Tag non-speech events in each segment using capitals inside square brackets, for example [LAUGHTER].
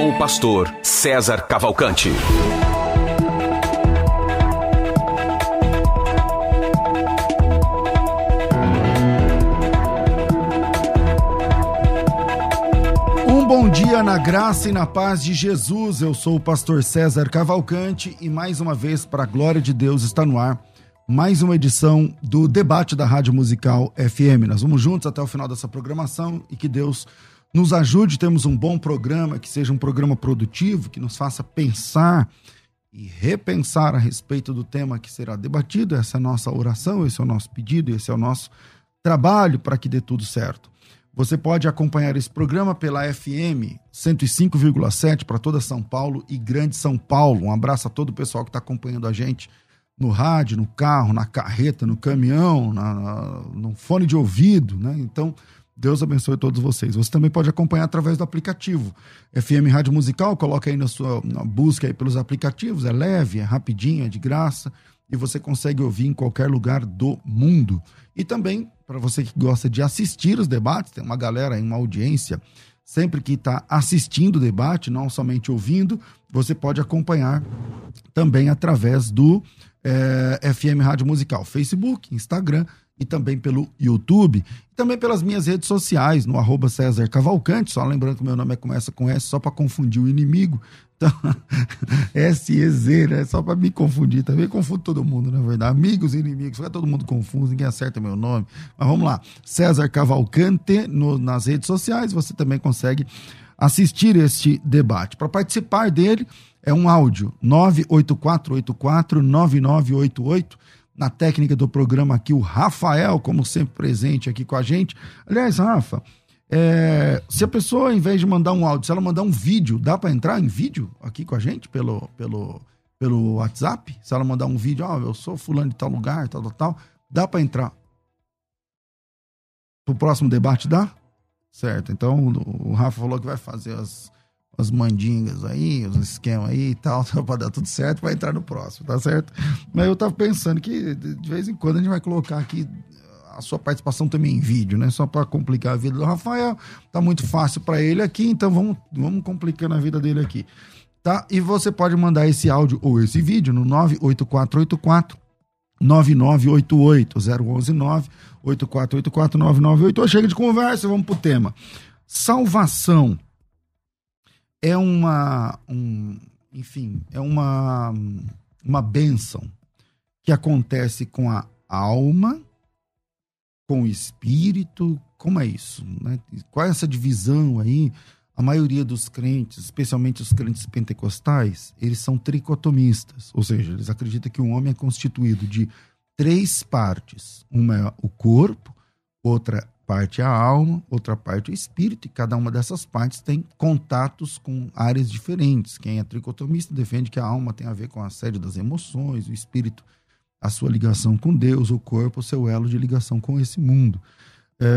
Com o pastor César Cavalcante. bom dia na graça e na paz de Jesus. Eu sou o pastor César Cavalcante e mais uma vez, para a glória de Deus, está no ar mais uma edição do debate da Rádio Musical FM. Nós vamos juntos até o final dessa programação e que Deus nos ajude, temos um bom programa, que seja um programa produtivo, que nos faça pensar e repensar a respeito do tema que será debatido. Essa é a nossa oração, esse é o nosso pedido, esse é o nosso trabalho para que dê tudo certo. Você pode acompanhar esse programa pela FM 105,7 para toda São Paulo e Grande São Paulo. Um abraço a todo o pessoal que está acompanhando a gente no rádio, no carro, na carreta, no caminhão, na, na, no fone de ouvido, né? Então, Deus abençoe todos vocês. Você também pode acompanhar através do aplicativo FM Rádio Musical, coloca aí na sua na busca aí pelos aplicativos, é leve, é rapidinho, é de graça e você consegue ouvir em qualquer lugar do mundo. E também, para você que gosta de assistir os debates, tem uma galera uma audiência sempre que está assistindo o debate, não somente ouvindo, você pode acompanhar também através do é, eh, FM Rádio Musical, Facebook, Instagram e também pelo YouTube. E também pelas minhas redes sociais, no arroba César Cavalcante, só lembrando que meu nome é, começa com S, só para confundir o inimigo. Então, [LAUGHS] S-E-Z, né? Só para me confundir também. Confundo todo mundo, na verdade. Amigos e inimigos, fica todo mundo confuso, ninguém acerta meu nome. Mas vamos lá. César Cavalcante no, nas redes sociais, você também consegue assistir este debate. Para participar dele, é um áudio 98484 9988 na técnica do programa aqui, o Rafael, como sempre presente aqui com a gente. Aliás, Rafa, é, se a pessoa, em vez de mandar um áudio, se ela mandar um vídeo, dá para entrar em vídeo aqui com a gente pelo, pelo, pelo WhatsApp? Se ela mandar um vídeo, ó, oh, eu sou fulano de tal lugar, tal, tal, tal, dá para entrar. Pro próximo debate dá? Certo. Então o Rafa falou que vai fazer as, as mandingas aí, os esquemas aí e tal, [LAUGHS] para dar tudo certo, vai entrar no próximo, tá certo? Mas eu tava pensando que de vez em quando a gente vai colocar aqui a sua participação também em vídeo, né? Só para complicar a vida do Rafael. Tá muito fácil para ele aqui, então vamos, vamos complicando a vida dele aqui. Tá? E você pode mandar esse áudio ou esse vídeo no 98484 9988 011 8484 9988. Chega de conversa, vamos pro tema. Salvação é uma, um, enfim, é uma uma bênção que acontece com a alma com o espírito? Como é isso? Né? Qual é essa divisão aí? A maioria dos crentes, especialmente os crentes pentecostais, eles são tricotomistas, ou seja, eles acreditam que o homem é constituído de três partes: uma é o corpo, outra parte a alma, outra parte o espírito, e cada uma dessas partes tem contatos com áreas diferentes. Quem é tricotomista defende que a alma tem a ver com a sede das emoções, o espírito a sua ligação com Deus, o corpo, o seu elo de ligação com esse mundo. É,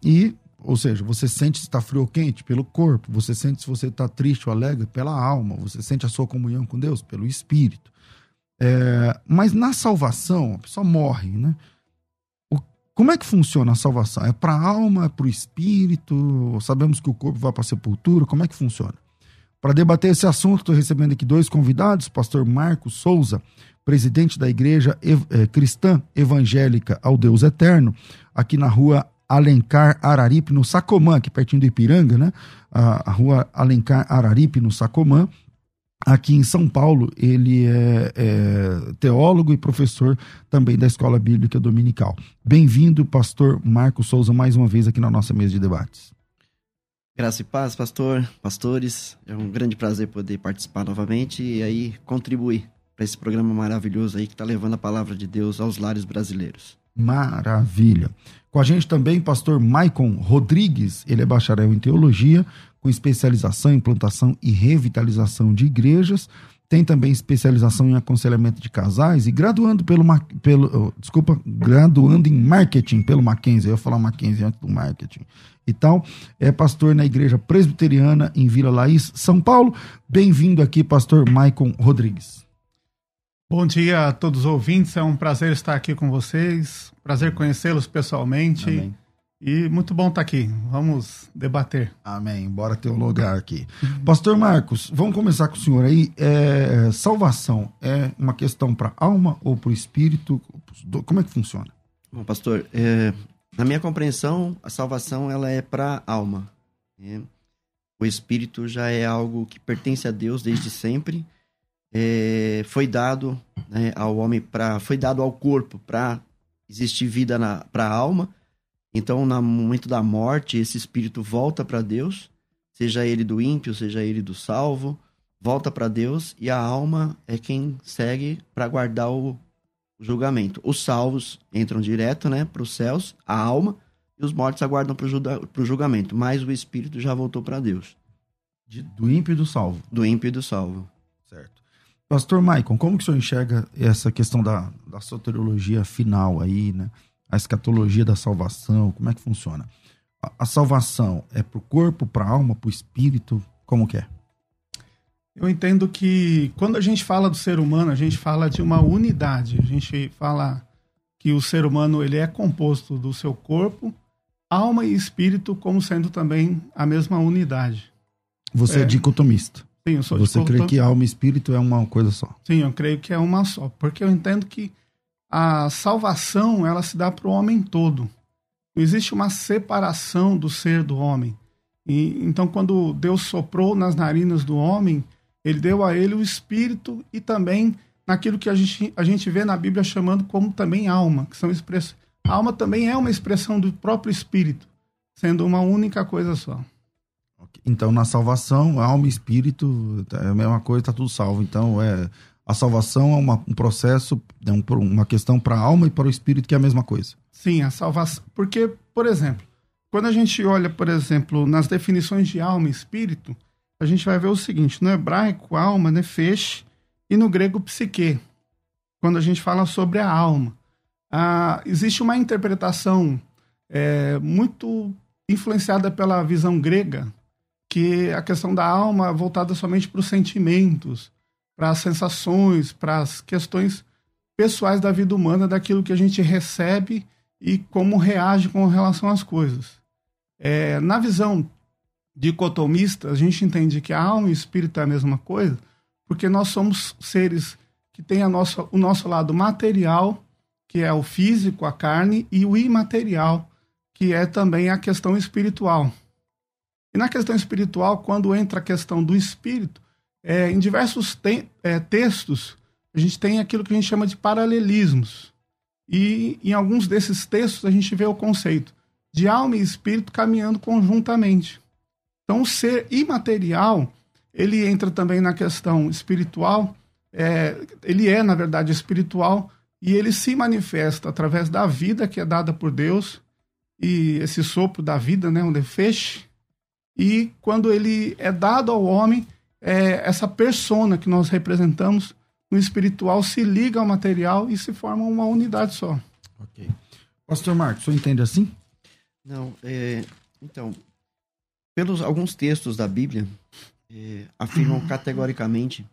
e, ou seja, você sente se está frio ou quente pelo corpo, você sente se você está triste ou alegre pela alma, você sente a sua comunhão com Deus pelo espírito. É, mas na salvação, a pessoa morre, né? Como é que funciona a salvação? É para a alma, é para o espírito? Sabemos que o corpo vai para a sepultura, como é que funciona? Para debater esse assunto, estou recebendo aqui dois convidados, pastor Marcos Souza, presidente da Igreja eh, Cristã Evangélica ao Deus Eterno, aqui na rua Alencar Araripe, no Sacomã, aqui pertinho do Ipiranga, né? A rua Alencar Araripe, no Sacomã. Aqui em São Paulo, ele é, é, teólogo e professor também da Escola Bíblica Dominical. Bem-vindo, pastor Marcos Souza, mais uma vez aqui na nossa mesa de debates. Graça e paz, pastor, pastores. É um grande prazer poder participar novamente e aí contribuir para esse programa maravilhoso aí que está levando a palavra de Deus aos lares brasileiros. Maravilha. Com a gente também, pastor Maicon Rodrigues, ele é bacharel em teologia, com especialização em implantação e revitalização de igrejas. Tem também especialização em aconselhamento de casais e graduando pelo, pelo oh, desculpa, graduando em marketing pelo Mackenzie. Eu ia falar Mackenzie antes do marketing e tal. É pastor na Igreja Presbiteriana em Vila Laís, São Paulo. Bem-vindo aqui, pastor Maicon Rodrigues. Bom dia a todos os ouvintes. É um prazer estar aqui com vocês. Prazer conhecê-los pessoalmente. Amém. E muito bom estar aqui. Vamos debater. Amém. Bora ter um lugar aqui. Pastor Marcos, vamos começar com o senhor aí. É, salvação é uma questão para alma ou para o espírito? Como é que funciona? Bom, pastor, é, na minha compreensão, a salvação ela é para alma. Né? O espírito já é algo que pertence a Deus desde sempre. É, foi dado né, ao homem para, foi dado ao corpo para existir vida para a alma então, no momento da morte, esse espírito volta para Deus, seja ele do ímpio, seja ele do salvo, volta para Deus e a alma é quem segue para guardar o julgamento. Os salvos entram direto né, para os céus, a alma, e os mortos aguardam para o julgamento, mas o espírito já voltou para Deus. De, do ímpio e do salvo. Do ímpio e do salvo. Certo. Pastor Maicon, como que o senhor enxerga essa questão da, da soteriologia final aí, né? A escatologia da salvação? Como é que funciona? A, a salvação é para o corpo, para a alma, para o espírito? Como que é? Eu entendo que quando a gente fala do ser humano, a gente fala de uma unidade. A gente fala que o ser humano ele é composto do seu corpo, alma e espírito como sendo também a mesma unidade. Você é, é dicotomista. Sim, eu sou Você crê que alma e espírito é uma coisa só? Sim, eu creio que é uma só, porque eu entendo que a salvação ela se dá para o homem todo. Não existe uma separação do ser do homem. E, então, quando Deus soprou nas narinas do homem, ele deu a ele o espírito e também naquilo que a gente, a gente vê na Bíblia chamando como também alma, que são expressões. A alma também é uma expressão do próprio espírito, sendo uma única coisa só. Então, na salvação, alma e espírito é a mesma coisa, está tudo salvo. Então, é a salvação é uma, um processo, é um, uma questão para a alma e para o espírito, que é a mesma coisa. Sim, a salvação. Porque, por exemplo, quando a gente olha, por exemplo, nas definições de alma e espírito, a gente vai ver o seguinte: no hebraico, alma, nefesh, e no grego, psique. Quando a gente fala sobre a alma, ah, existe uma interpretação é, muito influenciada pela visão grega, que é a questão da alma voltada somente para os sentimentos, para as sensações, para as questões pessoais da vida humana, daquilo que a gente recebe e como reage com relação às coisas. É, na visão dicotomista, a gente entende que a alma e o espírito é a mesma coisa, porque nós somos seres que têm a nossa, o nosso lado material, que é o físico, a carne, e o imaterial, que é também a questão espiritual. E na questão espiritual, quando entra a questão do espírito, é, em diversos te é, textos, a gente tem aquilo que a gente chama de paralelismos. E em alguns desses textos a gente vê o conceito de alma e espírito caminhando conjuntamente. Então, o ser imaterial, ele entra também na questão espiritual, é, ele é, na verdade, espiritual, e ele se manifesta através da vida que é dada por Deus, e esse sopro da vida, né, onde feche, e quando ele é dado ao homem, é, essa persona que nós representamos no espiritual se liga ao material e se forma uma unidade só. Ok. Pastor Marcos, você entende assim? Não, é, então, pelos alguns textos da Bíblia é, afirmam [CLEARS THROAT] categoricamente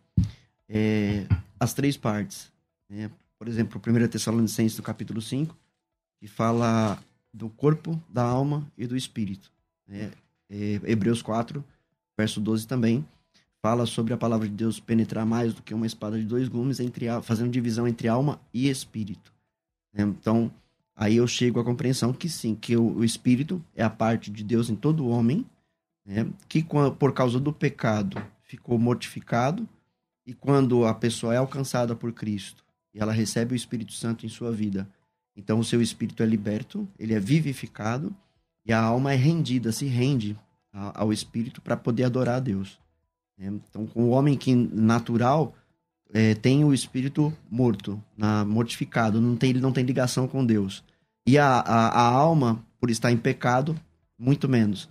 é, as três partes. Né? Por exemplo, 1 Tessalonicenses do capítulo 5, que fala do corpo, da alma e do espírito. Né? É, Hebreus 4, verso 12 também, fala sobre a palavra de Deus penetrar mais do que uma espada de dois gumes, entre, fazendo divisão entre alma e espírito. Então, aí eu chego à compreensão que sim, que o, o espírito é a parte de Deus em todo homem, né? que por causa do pecado ficou mortificado, e quando a pessoa é alcançada por Cristo e ela recebe o Espírito Santo em sua vida, então o seu espírito é liberto, ele é vivificado, e a alma é rendida, se rende ao espírito para poder adorar a Deus. É, então, o homem que natural é, tem o espírito morto, na, mortificado, não tem, ele não tem ligação com Deus. E a, a, a, alma, por estar em pecado, muito menos.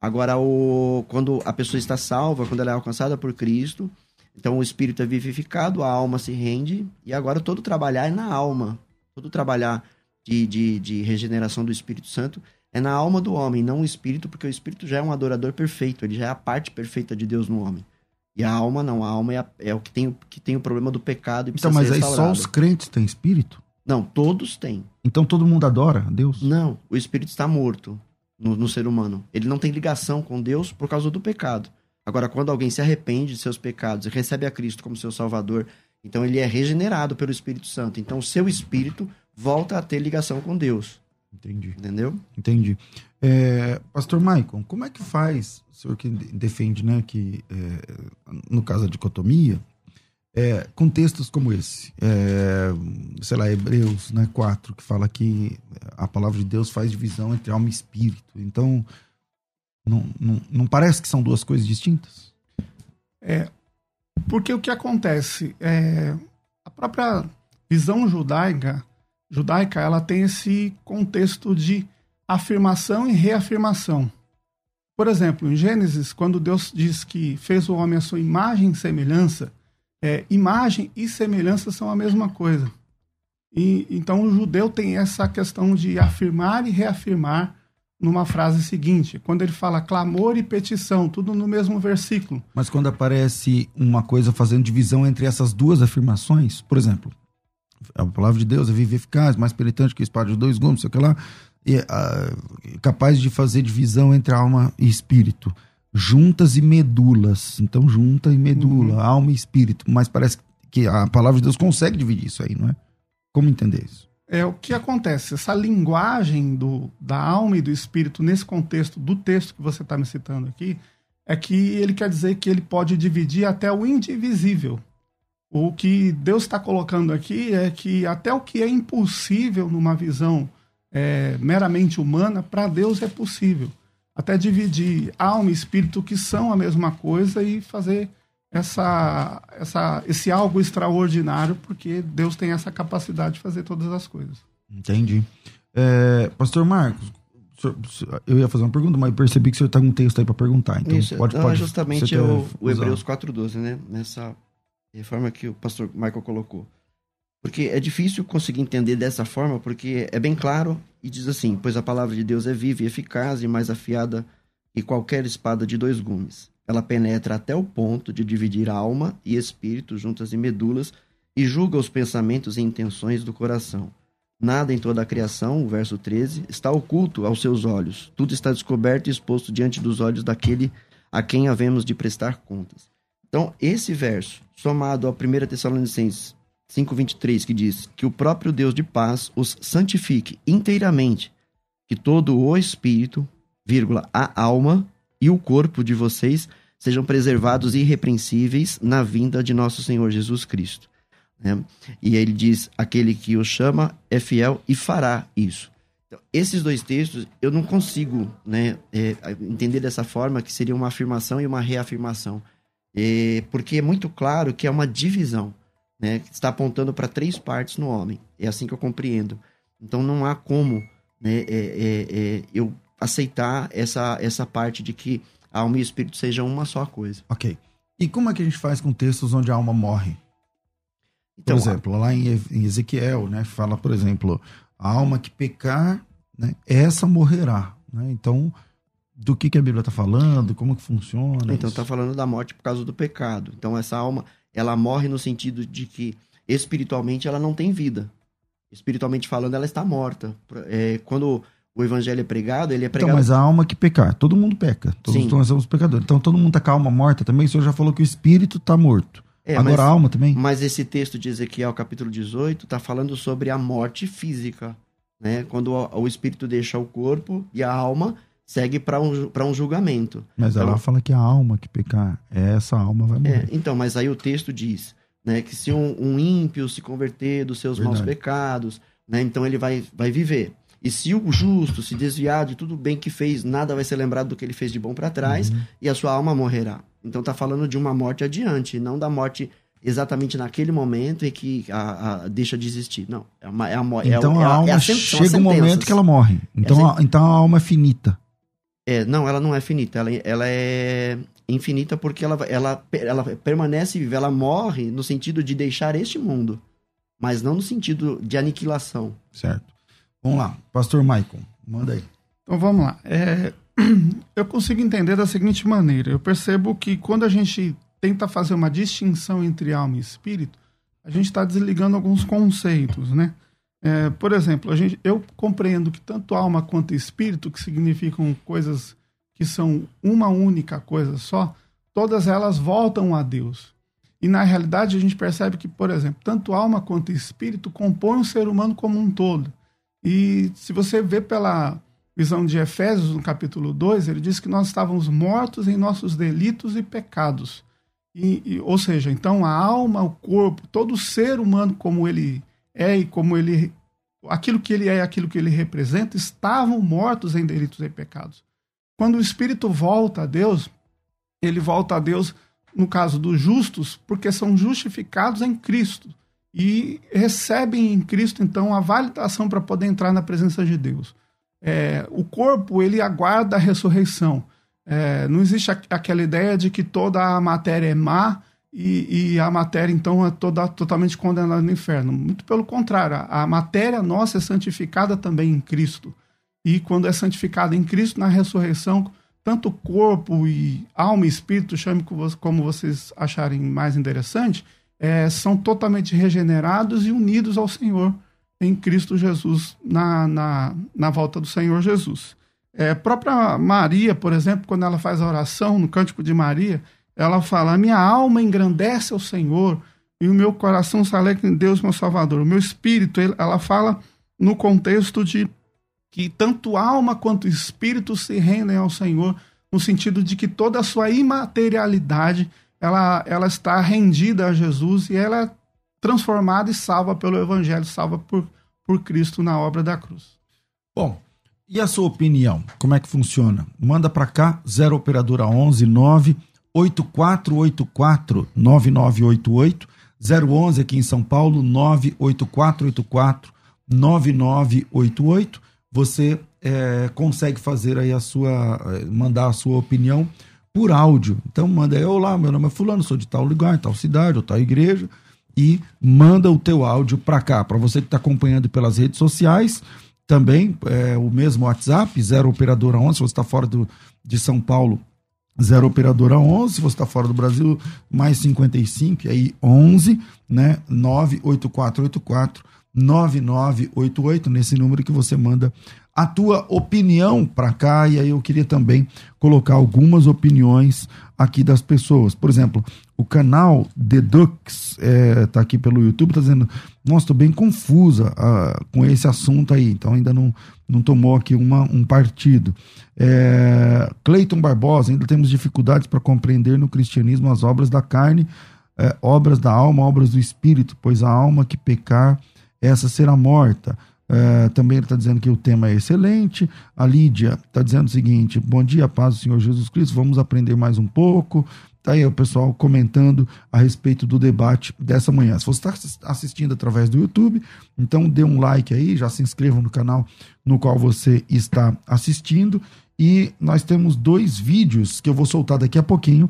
Agora, o, quando a pessoa está salva, quando ela é alcançada por Cristo, então o espírito é vivificado, a alma se rende, e agora todo trabalhar é na alma. Todo trabalhar de, de, de regeneração do Espírito Santo é na alma do homem, não o espírito, porque o espírito já é um adorador perfeito, ele já é a parte perfeita de Deus no homem. E a alma não, a alma é, a, é o que tem, que tem o problema do pecado e Então, mas aí só os crentes têm espírito? Não, todos têm. Então todo mundo adora a Deus? Não, o espírito está morto no, no ser humano. Ele não tem ligação com Deus por causa do pecado. Agora, quando alguém se arrepende de seus pecados e recebe a Cristo como seu Salvador, então ele é regenerado pelo Espírito Santo. Então o seu espírito volta a ter ligação com Deus. Entendi. Entendeu? Entendi. É, Pastor Maicon, como é que faz, o senhor que defende, né, que é, no caso da dicotomia, é, com textos como esse, é, sei lá, Hebreus né, 4, que fala que a palavra de Deus faz divisão entre alma e espírito. Então, não, não, não parece que são duas coisas distintas? É, porque o que acontece é a própria visão judaica, judaica, ela tem esse contexto de afirmação e reafirmação. Por exemplo, em Gênesis, quando Deus diz que fez o homem à sua imagem e semelhança, é, imagem e semelhança são a mesma coisa. E, então o judeu tem essa questão de afirmar e reafirmar numa frase seguinte, quando ele fala clamor e petição, tudo no mesmo versículo. Mas quando aparece uma coisa fazendo divisão entre essas duas afirmações, por exemplo, a palavra de Deus é viva eficaz, mais penetrante que espada de dois gumes, sei lá, e, uh, capaz de fazer divisão entre alma e espírito juntas e medulas. Então, junta e medula, uhum. alma e espírito. Mas parece que a palavra de Deus consegue dividir isso aí, não é? Como entender isso? É o que acontece. Essa linguagem do, da alma e do espírito, nesse contexto do texto que você está me citando aqui, é que ele quer dizer que ele pode dividir até o indivisível. O que Deus está colocando aqui é que até o que é impossível numa visão é, meramente humana, para Deus é possível até dividir alma e espírito, que são a mesma coisa, e fazer essa, essa, esse algo extraordinário, porque Deus tem essa capacidade de fazer todas as coisas. Entendi. É, Pastor Marcos, eu ia fazer uma pergunta, mas percebi que o senhor está com um texto aí para perguntar. Então Isso, pode, não, pode. justamente o, o Hebreus 4,12, né? Nessa reforma que o pastor Michael colocou. Porque é difícil conseguir entender dessa forma, porque é bem claro e diz assim: Pois a palavra de Deus é viva e eficaz e mais afiada que qualquer espada de dois gumes. Ela penetra até o ponto de dividir alma e espírito juntas e medulas e julga os pensamentos e intenções do coração. Nada em toda a criação, o verso 13, está oculto aos seus olhos. Tudo está descoberto e exposto diante dos olhos daquele a quem havemos de prestar contas. Então, esse verso, somado ao 1 Tessalonicenses 5:23 que diz que o próprio Deus de paz os santifique inteiramente, que todo o espírito, vírgula, a alma e o corpo de vocês sejam preservados irrepreensíveis na vinda de nosso Senhor Jesus Cristo. Né? E ele diz: aquele que o chama é fiel e fará isso. Então, esses dois textos eu não consigo né, é, entender dessa forma que seria uma afirmação e uma reafirmação, é, porque é muito claro que é uma divisão né, que está apontando para três partes no homem. É assim que eu compreendo. Então não há como né, é, é, é, eu aceitar essa, essa parte de que a alma e o espírito sejam uma só coisa. Ok. E como é que a gente faz com textos onde a alma morre? Então, por exemplo, lá em Ezequiel, né, fala, por exemplo, a alma que pecar, né, essa morrerá. Né? Então, do que, que a Bíblia está falando, como que funciona? Então, está falando da morte por causa do pecado. Então, essa alma, ela morre no sentido de que espiritualmente ela não tem vida. Espiritualmente falando, ela está morta. É, quando o evangelho é pregado, ele é pregado. Então, mas a alma que pecar, todo mundo peca. Todos Sim. nós somos pecadores. Então todo mundo está com a alma morta também. O senhor já falou que o espírito está morto. É, Agora mas, a alma também. Mas esse texto de Ezequiel, capítulo 18, está falando sobre a morte física. Né? Quando o, o espírito deixa o corpo e a alma segue para um, um julgamento. Mas então, ela fala que a alma que pecar, essa alma vai morrer. É, então, mas aí o texto diz né, que se um, um ímpio se converter dos seus Verdade. maus pecados, né, então ele vai, vai viver. E se o justo se desviar de tudo bem que fez, nada vai ser lembrado do que ele fez de bom para trás, uhum. e a sua alma morrerá. Então tá falando de uma morte adiante, não da morte exatamente naquele momento em que a, a deixa de existir. Não, é uma, é a, então é, a, a alma é chega um momento que ela morre. Então, a, então a alma é finita. É, não, ela não é finita. Ela, ela é infinita porque ela, ela, ela permanece viva. Ela morre no sentido de deixar este mundo, mas não no sentido de aniquilação. Certo. Vamos lá, Pastor Maicon, manda aí. Então vamos lá. É, [CLEARS THROAT] eu consigo entender da seguinte maneira: eu percebo que quando a gente tenta fazer uma distinção entre alma e espírito, a gente está desligando alguns conceitos, né? É, por exemplo, a gente, eu compreendo que tanto alma quanto espírito, que significam coisas que são uma única coisa só, todas elas voltam a Deus. E na realidade a gente percebe que, por exemplo, tanto alma quanto espírito compõem o ser humano como um todo. E se você vê pela visão de Efésios, no capítulo 2, ele diz que nós estávamos mortos em nossos delitos e pecados. E, e, ou seja, então a alma, o corpo, todo ser humano como ele é e como ele aquilo que ele é e aquilo que ele representa estavam mortos em delitos e pecados. Quando o espírito volta a Deus, ele volta a Deus no caso dos justos, porque são justificados em Cristo e recebem em Cristo então a validação para poder entrar na presença de Deus. É, o corpo ele aguarda a ressurreição. É, não existe aquela ideia de que toda a matéria é má e, e, a matéria então é toda totalmente condenada no inferno. Muito pelo contrário, a, a matéria nossa é santificada também em Cristo. E quando é santificada em Cristo, na ressurreição, tanto corpo e alma e espírito, chame como vocês acharem mais interessante, é, são totalmente regenerados e unidos ao Senhor em Cristo Jesus na, na, na volta do Senhor Jesus. É, própria Maria, por exemplo, quando ela faz a oração no Cântico de Maria, ela fala: A minha alma engrandece ao Senhor e o meu coração se alegra em Deus, meu Salvador. O meu espírito, ela fala no contexto de que tanto alma quanto espírito se rendem ao Senhor, no sentido de que toda a sua imaterialidade ela, ela está rendida a Jesus e ela é transformada e salva pelo Evangelho, salva por, por Cristo na obra da cruz. Bom, e a sua opinião? Como é que funciona? Manda para cá, 0 operadora 11 9 8484 9988 011 aqui em São Paulo 98484 9988 você é, consegue fazer aí a sua mandar a sua opinião por áudio. Então manda aí olá meu nome é fulano sou de tal lugar tal cidade ou tal igreja e manda o teu áudio para cá. Para você que está acompanhando pelas redes sociais também é, o mesmo WhatsApp, 0 Operadora 11, se você está fora do, de São Paulo, 0 Operadora 11, se você está fora do Brasil, mais 55, e aí 11, né, 98484 9988, nesse número que você manda a tua opinião para cá, e aí eu queria também colocar algumas opiniões aqui das pessoas. Por exemplo, o canal Dedux é, tá aqui pelo YouTube, tá dizendo, nossa, estou bem confusa uh, com esse assunto aí, então ainda não, não tomou aqui uma, um partido. É, Cleiton Barbosa, ainda temos dificuldades para compreender no cristianismo as obras da carne, é, obras da alma, obras do espírito, pois a alma que pecar, essa será morta. É, também está dizendo que o tema é excelente. A Lídia está dizendo o seguinte: Bom dia, paz do Senhor Jesus Cristo. Vamos aprender mais um pouco. Tá aí o pessoal comentando a respeito do debate dessa manhã. Se você está assistindo através do YouTube, então dê um like aí, já se inscreva no canal no qual você está assistindo. E nós temos dois vídeos que eu vou soltar daqui a pouquinho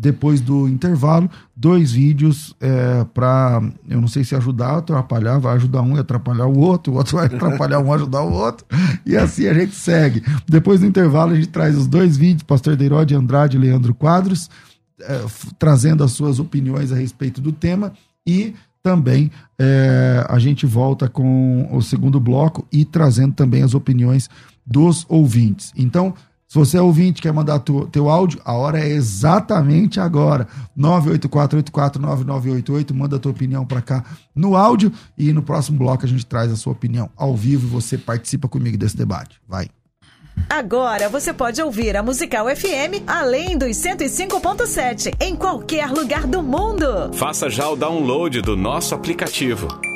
depois do intervalo, dois vídeos é, para, eu não sei se ajudar ou atrapalhar, vai ajudar um e atrapalhar o outro, o outro vai [LAUGHS] atrapalhar um ajudar o outro, e assim a gente segue. Depois do intervalo, a gente traz os dois vídeos, Pastor Deirode Andrade e Leandro Quadros, é, trazendo as suas opiniões a respeito do tema, e também é, a gente volta com o segundo bloco e trazendo também as opiniões dos ouvintes. Então, se você é ouvinte quer mandar tu, teu áudio, a hora é exatamente agora. 984849988, manda a tua opinião para cá no áudio e no próximo bloco a gente traz a sua opinião ao vivo e você participa comigo desse debate. Vai. Agora você pode ouvir a Musical FM além dos 105.7 em qualquer lugar do mundo. Faça já o download do nosso aplicativo.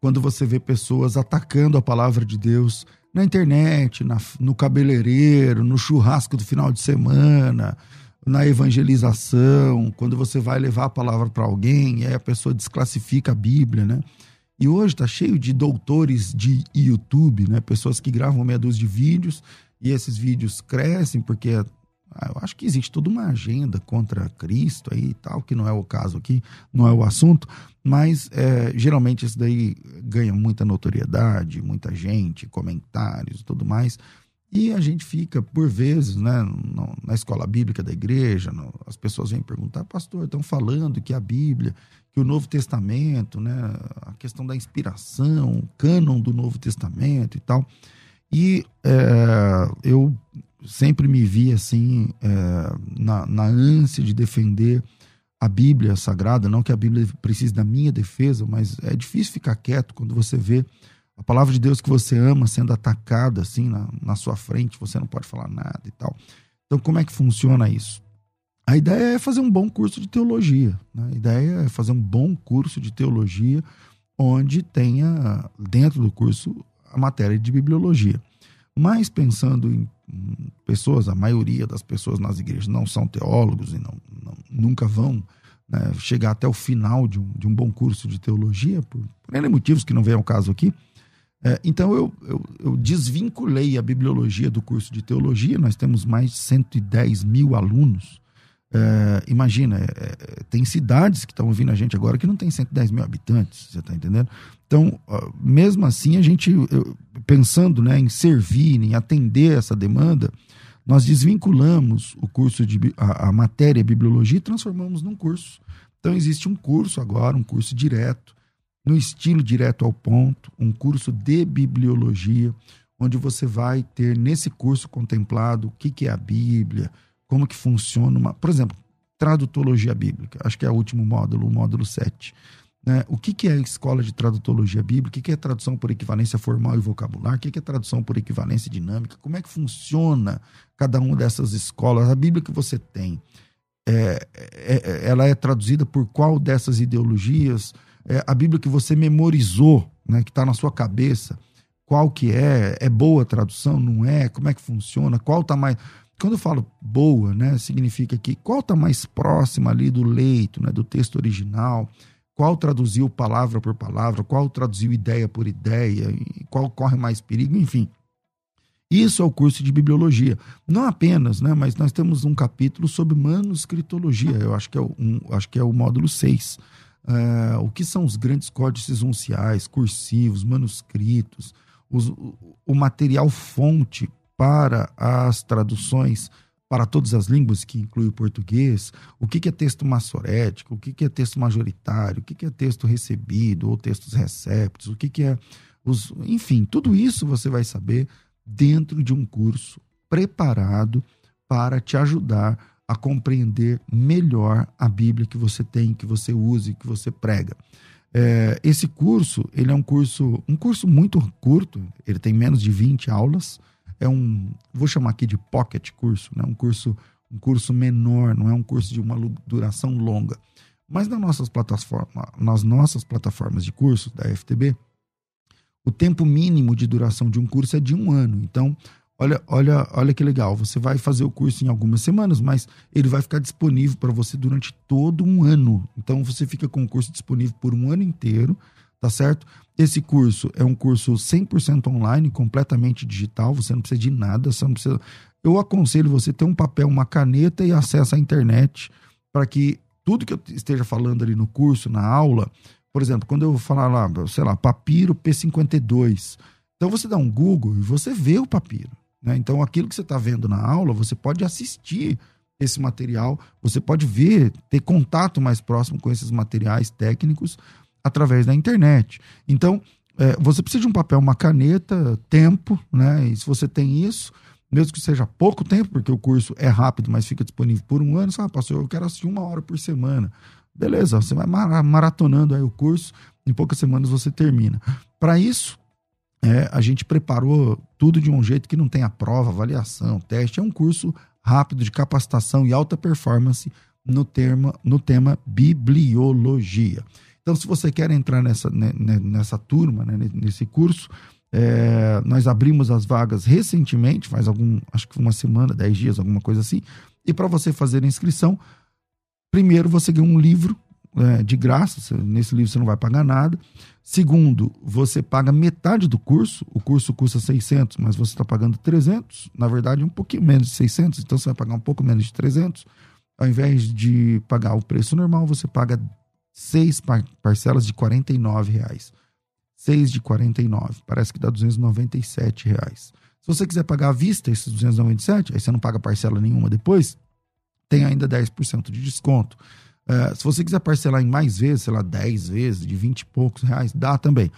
quando você vê pessoas atacando a palavra de Deus na internet, na, no cabeleireiro, no churrasco do final de semana, na evangelização, quando você vai levar a palavra para alguém e aí a pessoa desclassifica a Bíblia, né? E hoje está cheio de doutores de YouTube, né? Pessoas que gravam meia dúzia de vídeos e esses vídeos crescem porque eu acho que existe toda uma agenda contra Cristo aí e tal, que não é o caso aqui, não é o assunto, mas é, geralmente isso daí ganha muita notoriedade, muita gente, comentários e tudo mais. E a gente fica, por vezes, né, na escola bíblica da igreja, as pessoas vêm perguntar, pastor, estão falando que a Bíblia, que o Novo Testamento, né, a questão da inspiração, o cânon do Novo Testamento e tal. E é, eu sempre me vi assim, é, na, na ânsia de defender a Bíblia Sagrada. Não que a Bíblia precise da minha defesa, mas é difícil ficar quieto quando você vê a palavra de Deus que você ama sendo atacada assim na, na sua frente, você não pode falar nada e tal. Então, como é que funciona isso? A ideia é fazer um bom curso de teologia. Né? A ideia é fazer um bom curso de teologia onde tenha dentro do curso a matéria de bibliologia. Mas pensando em pessoas, a maioria das pessoas nas igrejas não são teólogos e não, não nunca vão né, chegar até o final de um, de um bom curso de teologia, por, por motivos que não vem ao caso aqui. É, então eu, eu, eu, desvinculei a bibliologia do curso de teologia, nós temos mais de 110 mil alunos. É, imagina, é, é, tem cidades que estão ouvindo a gente agora que não tem 110 mil habitantes, você está entendendo? Então, mesmo assim, a gente, eu, pensando né, em servir, em atender essa demanda, nós desvinculamos o curso de a, a matéria bibliologia e transformamos num curso. Então, existe um curso agora, um curso direto, no estilo direto ao ponto, um curso de bibliologia, onde você vai ter nesse curso contemplado o que, que é a Bíblia, como que funciona uma, por exemplo, tradutologia bíblica, acho que é o último módulo, o módulo 7. Né? O que, que é escola de tradutologia bíblica? O que, que é tradução por equivalência formal e vocabular? O que, que é tradução por equivalência dinâmica? Como é que funciona cada uma dessas escolas? A Bíblia que você tem, é, é, é ela é traduzida por qual dessas ideologias? É, a Bíblia que você memorizou, né, que está na sua cabeça, qual que é? É boa a tradução? Não é? Como é que funciona? Qual está mais... Quando eu falo boa, né, significa que qual está mais próxima ali do leito, né, do texto original? qual traduziu palavra por palavra, qual traduziu ideia por ideia, qual corre mais perigo, enfim. Isso é o curso de bibliologia. Não apenas, né, mas nós temos um capítulo sobre manuscritologia, eu acho que é o, um, acho que é o módulo 6. É, o que são os grandes códices unciais, cursivos, manuscritos, os, o material fonte para as traduções para todas as línguas, que inclui o português, o que é texto massorético, o que é texto majoritário, o que é texto recebido ou textos receptos, o que é os. Enfim, tudo isso você vai saber dentro de um curso preparado para te ajudar a compreender melhor a Bíblia que você tem, que você use, que você prega. É, esse curso, ele é um curso, um curso muito curto, ele tem menos de 20 aulas, é um, vou chamar aqui de pocket curso, né? um curso um curso menor, não é um curso de uma duração longa. Mas nas nossas plataformas, nas nossas plataformas de cursos da FTB, o tempo mínimo de duração de um curso é de um ano. Então, olha, olha, olha que legal. Você vai fazer o curso em algumas semanas, mas ele vai ficar disponível para você durante todo um ano. Então, você fica com o curso disponível por um ano inteiro tá certo? Esse curso é um curso 100% online, completamente digital, você não precisa de nada, você não precisa... Eu aconselho você ter um papel, uma caneta e acesso à internet para que tudo que eu esteja falando ali no curso, na aula, por exemplo, quando eu falar lá, sei lá, papiro P52, então você dá um Google e você vê o papiro. Né? Então aquilo que você está vendo na aula, você pode assistir esse material, você pode ver, ter contato mais próximo com esses materiais técnicos através da internet. Então, é, você precisa de um papel, uma caneta, tempo, né? E se você tem isso, mesmo que seja pouco tempo, porque o curso é rápido, mas fica disponível por um ano, sabe, pastor, eu quero assistir uma hora por semana. Beleza, você vai maratonando aí o curso, em poucas semanas você termina. Para isso, é, a gente preparou tudo de um jeito que não tem a prova, avaliação, teste. É um curso rápido de capacitação e alta performance no, termo, no tema bibliologia. Então, se você quer entrar nessa, nessa turma, né, nesse curso, é, nós abrimos as vagas recentemente, faz algum, acho que uma semana, dez dias, alguma coisa assim. E para você fazer a inscrição, primeiro você ganha um livro é, de graça, nesse livro você não vai pagar nada. Segundo, você paga metade do curso, o curso custa 600, mas você está pagando 300, na verdade um pouquinho menos de 600, então você vai pagar um pouco menos de 300. Ao invés de pagar o preço normal, você paga seis parcelas de 49 reais. Seis de 49, parece que dá 297 reais. Se você quiser pagar à vista esses 297, aí você não paga parcela nenhuma depois, tem ainda 10% de desconto. Uh, se você quiser parcelar em mais vezes, sei lá, 10 vezes, de 20 e poucos reais, dá também.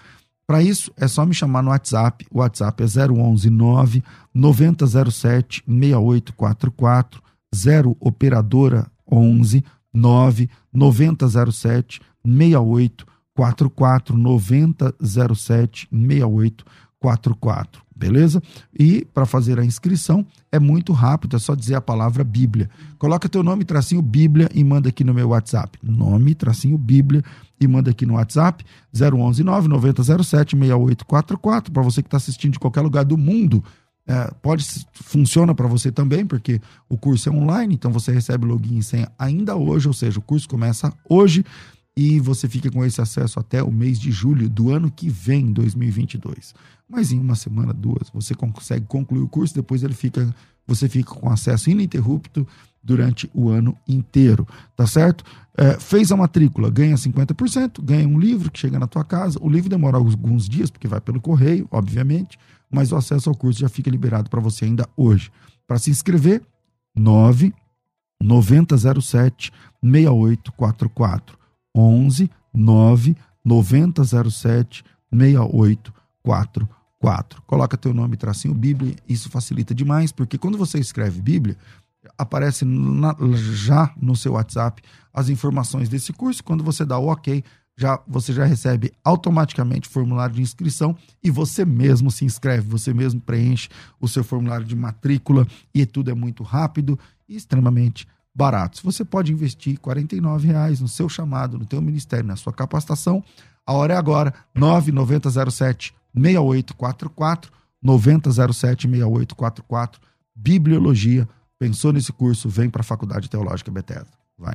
Para isso, é só me chamar no WhatsApp. O WhatsApp é 011 9 9007 6844 0 operadora 11 9 9007 6844 9007 6844 beleza? E para fazer a inscrição é muito rápido, é só dizer a palavra Bíblia. Coloca teu nome, tracinho Bíblia e manda aqui no meu WhatsApp. Nome, tracinho Bíblia e manda aqui no WhatsApp 011 99007 6844 para você que está assistindo de qualquer lugar do mundo. É, pode funciona para você também, porque o curso é online, então você recebe login e senha ainda hoje, ou seja, o curso começa hoje e você fica com esse acesso até o mês de julho do ano que vem, 2022. Mas em uma semana, duas, você consegue concluir o curso, depois ele fica, você fica com acesso ininterrupto durante o ano inteiro, tá certo? É, fez a matrícula, ganha 50%, ganha um livro que chega na tua casa. O livro demora alguns dias, porque vai pelo correio, obviamente, mas o acesso ao curso já fica liberado para você ainda hoje. Para se inscrever, 9 9007 6844. 11 9 9007 6844. Coloca teu nome tracinho Bíblia, isso facilita demais, porque quando você escreve Bíblia, aparece na, já no seu WhatsApp as informações desse curso. Quando você dá o OK, já você já recebe automaticamente o formulário de inscrição e você mesmo se inscreve, você mesmo preenche o seu formulário de matrícula e tudo é muito rápido e extremamente baratos. Você pode investir R$ reais no seu chamado, no teu ministério, na sua capacitação. A hora é agora, 9907 6844 9007 6844 Bibliologia. Pensou nesse curso? Vem para a Faculdade Teológica Bethesda. Vai.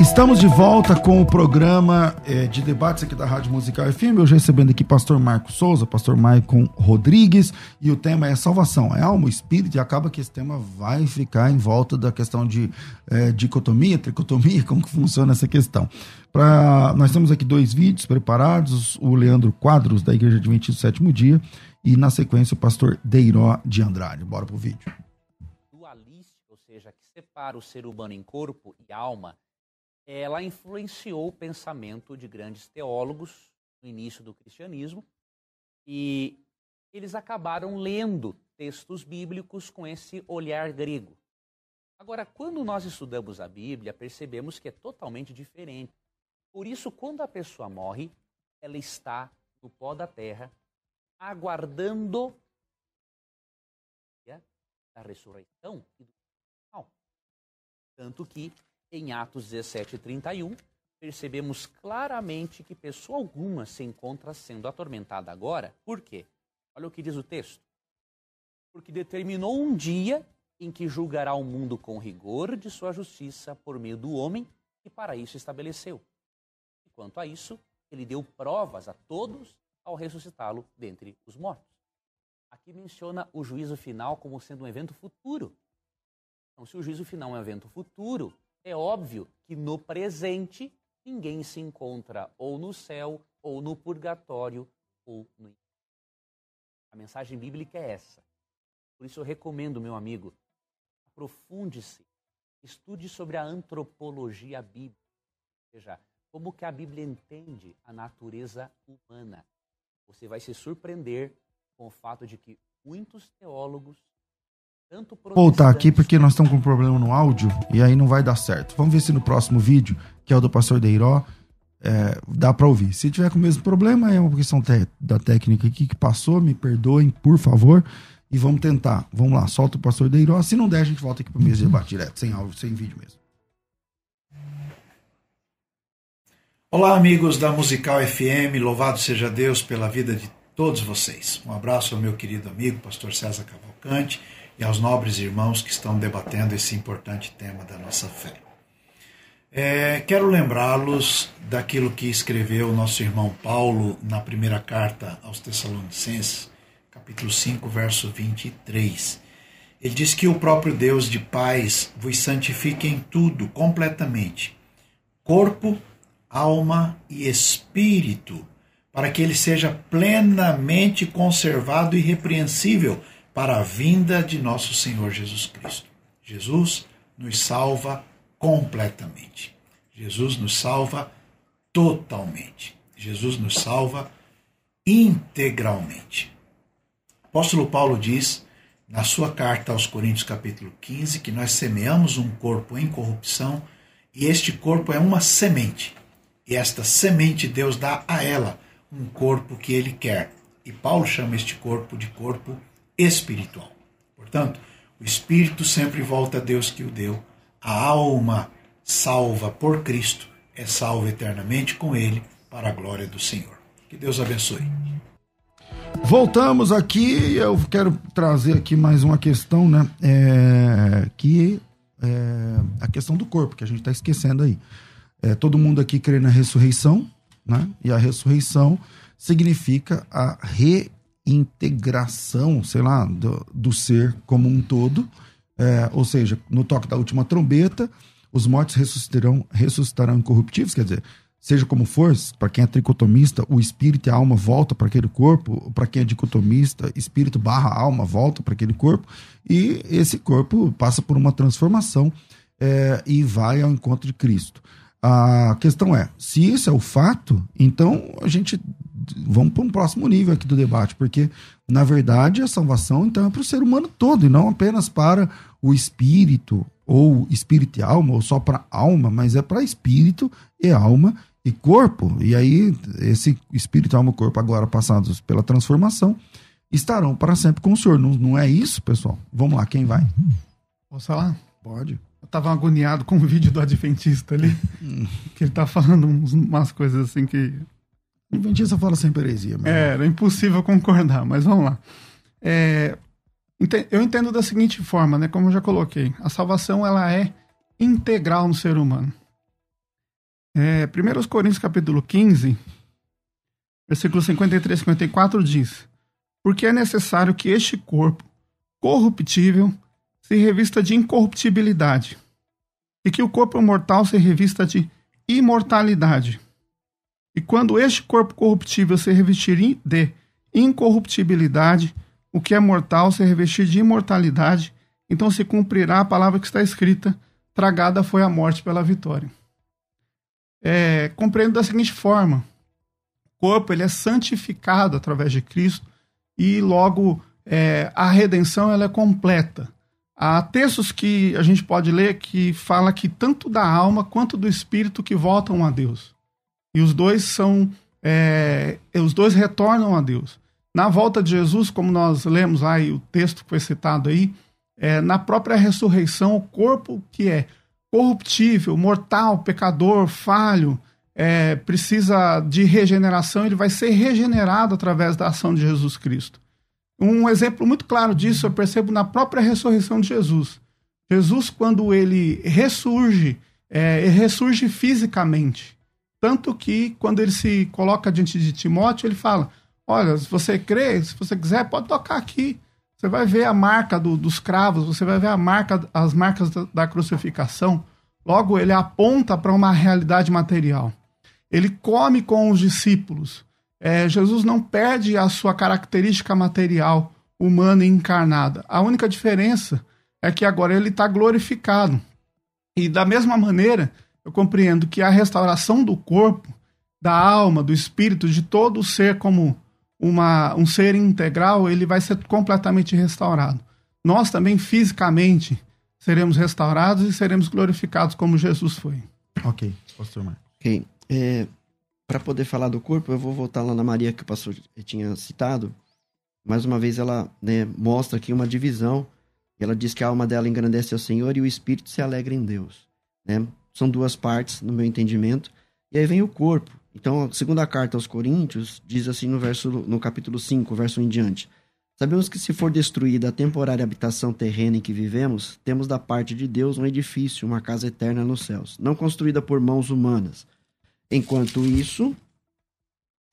Estamos de volta com o programa é, de debates aqui da Rádio Musical FM. Hoje recebendo aqui pastor Marco Souza, pastor Maicon Rodrigues, e o tema é salvação, é alma, espírito, e acaba que esse tema vai ficar em volta da questão de é, dicotomia, tricotomia, [LAUGHS] como que funciona essa questão. Pra, nós temos aqui dois vídeos preparados, o Leandro Quadros, da Igreja Adventista do Sétimo Dia, e na sequência o pastor Deiró de Andrade. Bora pro vídeo seja, que separa o ser humano em corpo e alma, ela influenciou o pensamento de grandes teólogos no início do cristianismo e eles acabaram lendo textos bíblicos com esse olhar grego. Agora, quando nós estudamos a Bíblia, percebemos que é totalmente diferente. Por isso, quando a pessoa morre, ela está no pó da terra, aguardando a ressurreição e do final. Tanto que, em Atos 17, 31, percebemos claramente que pessoa alguma se encontra sendo atormentada agora. Por quê? Olha o que diz o texto. Porque determinou um dia em que julgará o mundo com rigor de sua justiça por meio do homem que para isso estabeleceu. E quanto a isso, ele deu provas a todos ao ressuscitá-lo dentre os mortos. Aqui menciona o juízo final como sendo um evento futuro. Então, se o juízo final é um evento futuro, é óbvio que no presente ninguém se encontra ou no céu, ou no purgatório, ou no inferno. A mensagem bíblica é essa. Por isso eu recomendo, meu amigo, aprofunde-se, estude sobre a antropologia bíblica. Ou seja, como que a Bíblia entende a natureza humana. Você vai se surpreender com o fato de que muitos teólogos voltar aqui porque nós estamos com um problema no áudio e aí não vai dar certo. Vamos ver se no próximo vídeo, que é o do pastor Deiró, é, dá para ouvir. Se tiver com o mesmo problema, é uma questão da técnica aqui que passou, me perdoem, por favor. E vamos tentar. Vamos lá, solta o pastor Deiró. Se não der, a gente volta aqui para o mês de debate direto, sem áudio, sem vídeo mesmo. Olá, amigos da Musical FM, louvado seja Deus pela vida de todos vocês. Um abraço ao meu querido amigo, pastor César Cavalcante e aos nobres irmãos que estão debatendo esse importante tema da nossa fé. É, quero lembrá-los daquilo que escreveu nosso irmão Paulo na primeira carta aos Tessalonicenses, capítulo 5, verso 23. Ele diz que o próprio Deus de paz vos santifique em tudo, completamente, corpo, alma e espírito, para que ele seja plenamente conservado e irrepreensível para a vinda de nosso Senhor Jesus Cristo. Jesus nos salva completamente. Jesus nos salva totalmente. Jesus nos salva integralmente. O apóstolo Paulo diz na sua carta aos Coríntios, capítulo 15, que nós semeamos um corpo em corrupção e este corpo é uma semente. E esta semente Deus dá a ela um corpo que ele quer. E Paulo chama este corpo de corpo espiritual. Portanto, o espírito sempre volta a Deus que o deu. A alma salva por Cristo é salva eternamente com ele para a glória do Senhor. Que Deus abençoe. Voltamos aqui, eu quero trazer aqui mais uma questão, né? É, que é a questão do corpo, que a gente está esquecendo aí. É, todo mundo aqui crê na ressurreição, né? E a ressurreição significa a re integração, sei lá, do, do ser como um todo. É, ou seja, no toque da última trombeta, os mortos ressuscitarão, ressuscitarão incorruptíveis, quer dizer, seja como for, para quem é tricotomista, o espírito e a alma voltam para aquele corpo, para quem é dicotomista, espírito barra alma volta para aquele corpo, e esse corpo passa por uma transformação é, e vai ao encontro de Cristo. A questão é, se isso é o fato, então a gente vamos para um próximo nível aqui do debate, porque na verdade a salvação então é para o ser humano todo e não apenas para o espírito ou espírito e alma ou só para alma, mas é para espírito e alma e corpo. E aí esse espírito, alma e corpo agora passados pela transformação estarão para sempre com o Senhor. Não, não é isso, pessoal? Vamos lá, quem vai? Posso falar? Pode. Tava agoniado com o vídeo do Adventista ali. Hum. que ele tá falando umas coisas assim que. O Adventista fala sem heresia. Mesmo. É, era impossível concordar, mas vamos lá. É, eu entendo da seguinte forma, né? Como eu já coloquei, a salvação ela é integral no ser humano. É, 1 Coríntios capítulo 15, versículo 53 e 54 diz: Porque é necessário que este corpo corruptível se revista de incorruptibilidade, e que o corpo mortal se revista de imortalidade. E quando este corpo corruptível se revestir de incorruptibilidade, o que é mortal se revestir de imortalidade, então se cumprirá a palavra que está escrita: tragada foi a morte pela vitória. É, compreendo da seguinte forma: o corpo ele é santificado através de Cristo e logo é, a redenção ela é completa. Há textos que a gente pode ler que fala que tanto da alma quanto do espírito que voltam a Deus. E os dois são, é, os dois retornam a Deus. Na volta de Jesus, como nós lemos e o texto que foi citado aí, é, na própria ressurreição, o corpo que é corruptível, mortal, pecador, falho, é, precisa de regeneração, ele vai ser regenerado através da ação de Jesus Cristo. Um exemplo muito claro disso eu percebo na própria ressurreição de Jesus. Jesus, quando ele ressurge, é, ele ressurge fisicamente. Tanto que, quando ele se coloca diante de Timóteo, ele fala: Olha, se você crê, se você quiser, pode tocar aqui. Você vai ver a marca do, dos cravos, você vai ver a marca, as marcas da, da crucificação. Logo, ele aponta para uma realidade material. Ele come com os discípulos é, Jesus não perde a sua característica material, humana e encarnada. A única diferença é que agora ele está glorificado. E da mesma maneira, eu compreendo que a restauração do corpo, da alma, do espírito, de todo o ser como uma, um ser integral, ele vai ser completamente restaurado. Nós também fisicamente seremos restaurados e seremos glorificados como Jesus foi. Ok, pastor Marcos. Ok. É, para poder falar do corpo, eu vou voltar lá na Maria que o pastor tinha citado. Mais uma vez, ela né, mostra aqui uma divisão. Ela diz que a alma dela engrandece ao Senhor e o espírito se alegra em Deus. Né? São duas partes, no meu entendimento. E aí vem o corpo. Então, a segunda carta aos Coríntios diz assim no, verso, no capítulo 5, verso em diante. Sabemos que se for destruída a temporária habitação terrena em que vivemos, temos da parte de Deus um edifício, uma casa eterna nos céus, não construída por mãos humanas Enquanto isso,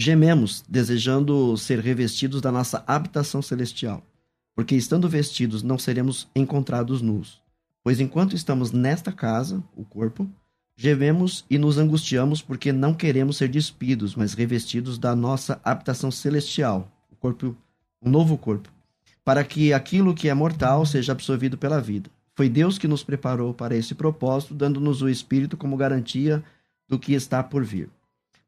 gememos, desejando ser revestidos da nossa habitação celestial, porque estando vestidos não seremos encontrados nus. Pois enquanto estamos nesta casa, o corpo, gememos e nos angustiamos porque não queremos ser despidos, mas revestidos da nossa habitação celestial, o corpo, um novo corpo, para que aquilo que é mortal seja absorvido pela vida. Foi Deus que nos preparou para esse propósito, dando-nos o Espírito como garantia do que está por vir.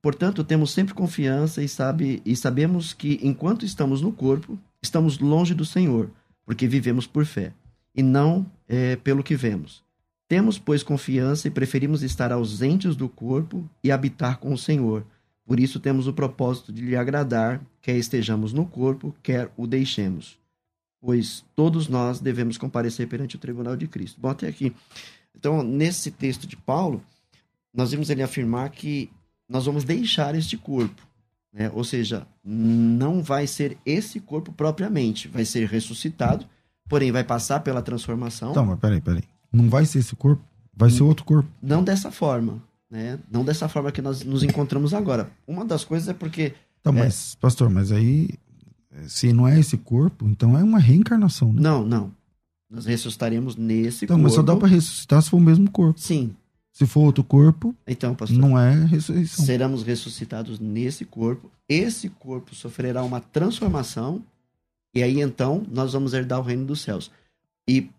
Portanto, temos sempre confiança e, sabe, e sabemos que, enquanto estamos no corpo, estamos longe do Senhor, porque vivemos por fé, e não é, pelo que vemos. Temos, pois, confiança e preferimos estar ausentes do corpo e habitar com o Senhor. Por isso temos o propósito de lhe agradar, quer estejamos no corpo, quer o deixemos. Pois todos nós devemos comparecer perante o tribunal de Cristo. Bom, até aqui. Então, nesse texto de Paulo, nós vimos ele afirmar que nós vamos deixar este corpo. Né? Ou seja, não vai ser esse corpo propriamente, vai ser ressuscitado, porém vai passar pela transformação. Então, mas peraí, peraí. Não vai ser esse corpo, vai ser outro corpo. Não dessa forma, né? Não dessa forma que nós nos encontramos agora. Uma das coisas é porque. Então, é... mas, pastor, mas aí, se não é esse corpo, então é uma reencarnação, né? Não, não. Nós ressuscitaremos nesse então, corpo. Mas só dá para ressuscitar se for o mesmo corpo. Sim, se for outro corpo, então, pastor, não é ressurreição. Seremos ressuscitados nesse corpo. Esse corpo sofrerá uma transformação. E aí então nós vamos herdar o reino dos céus. E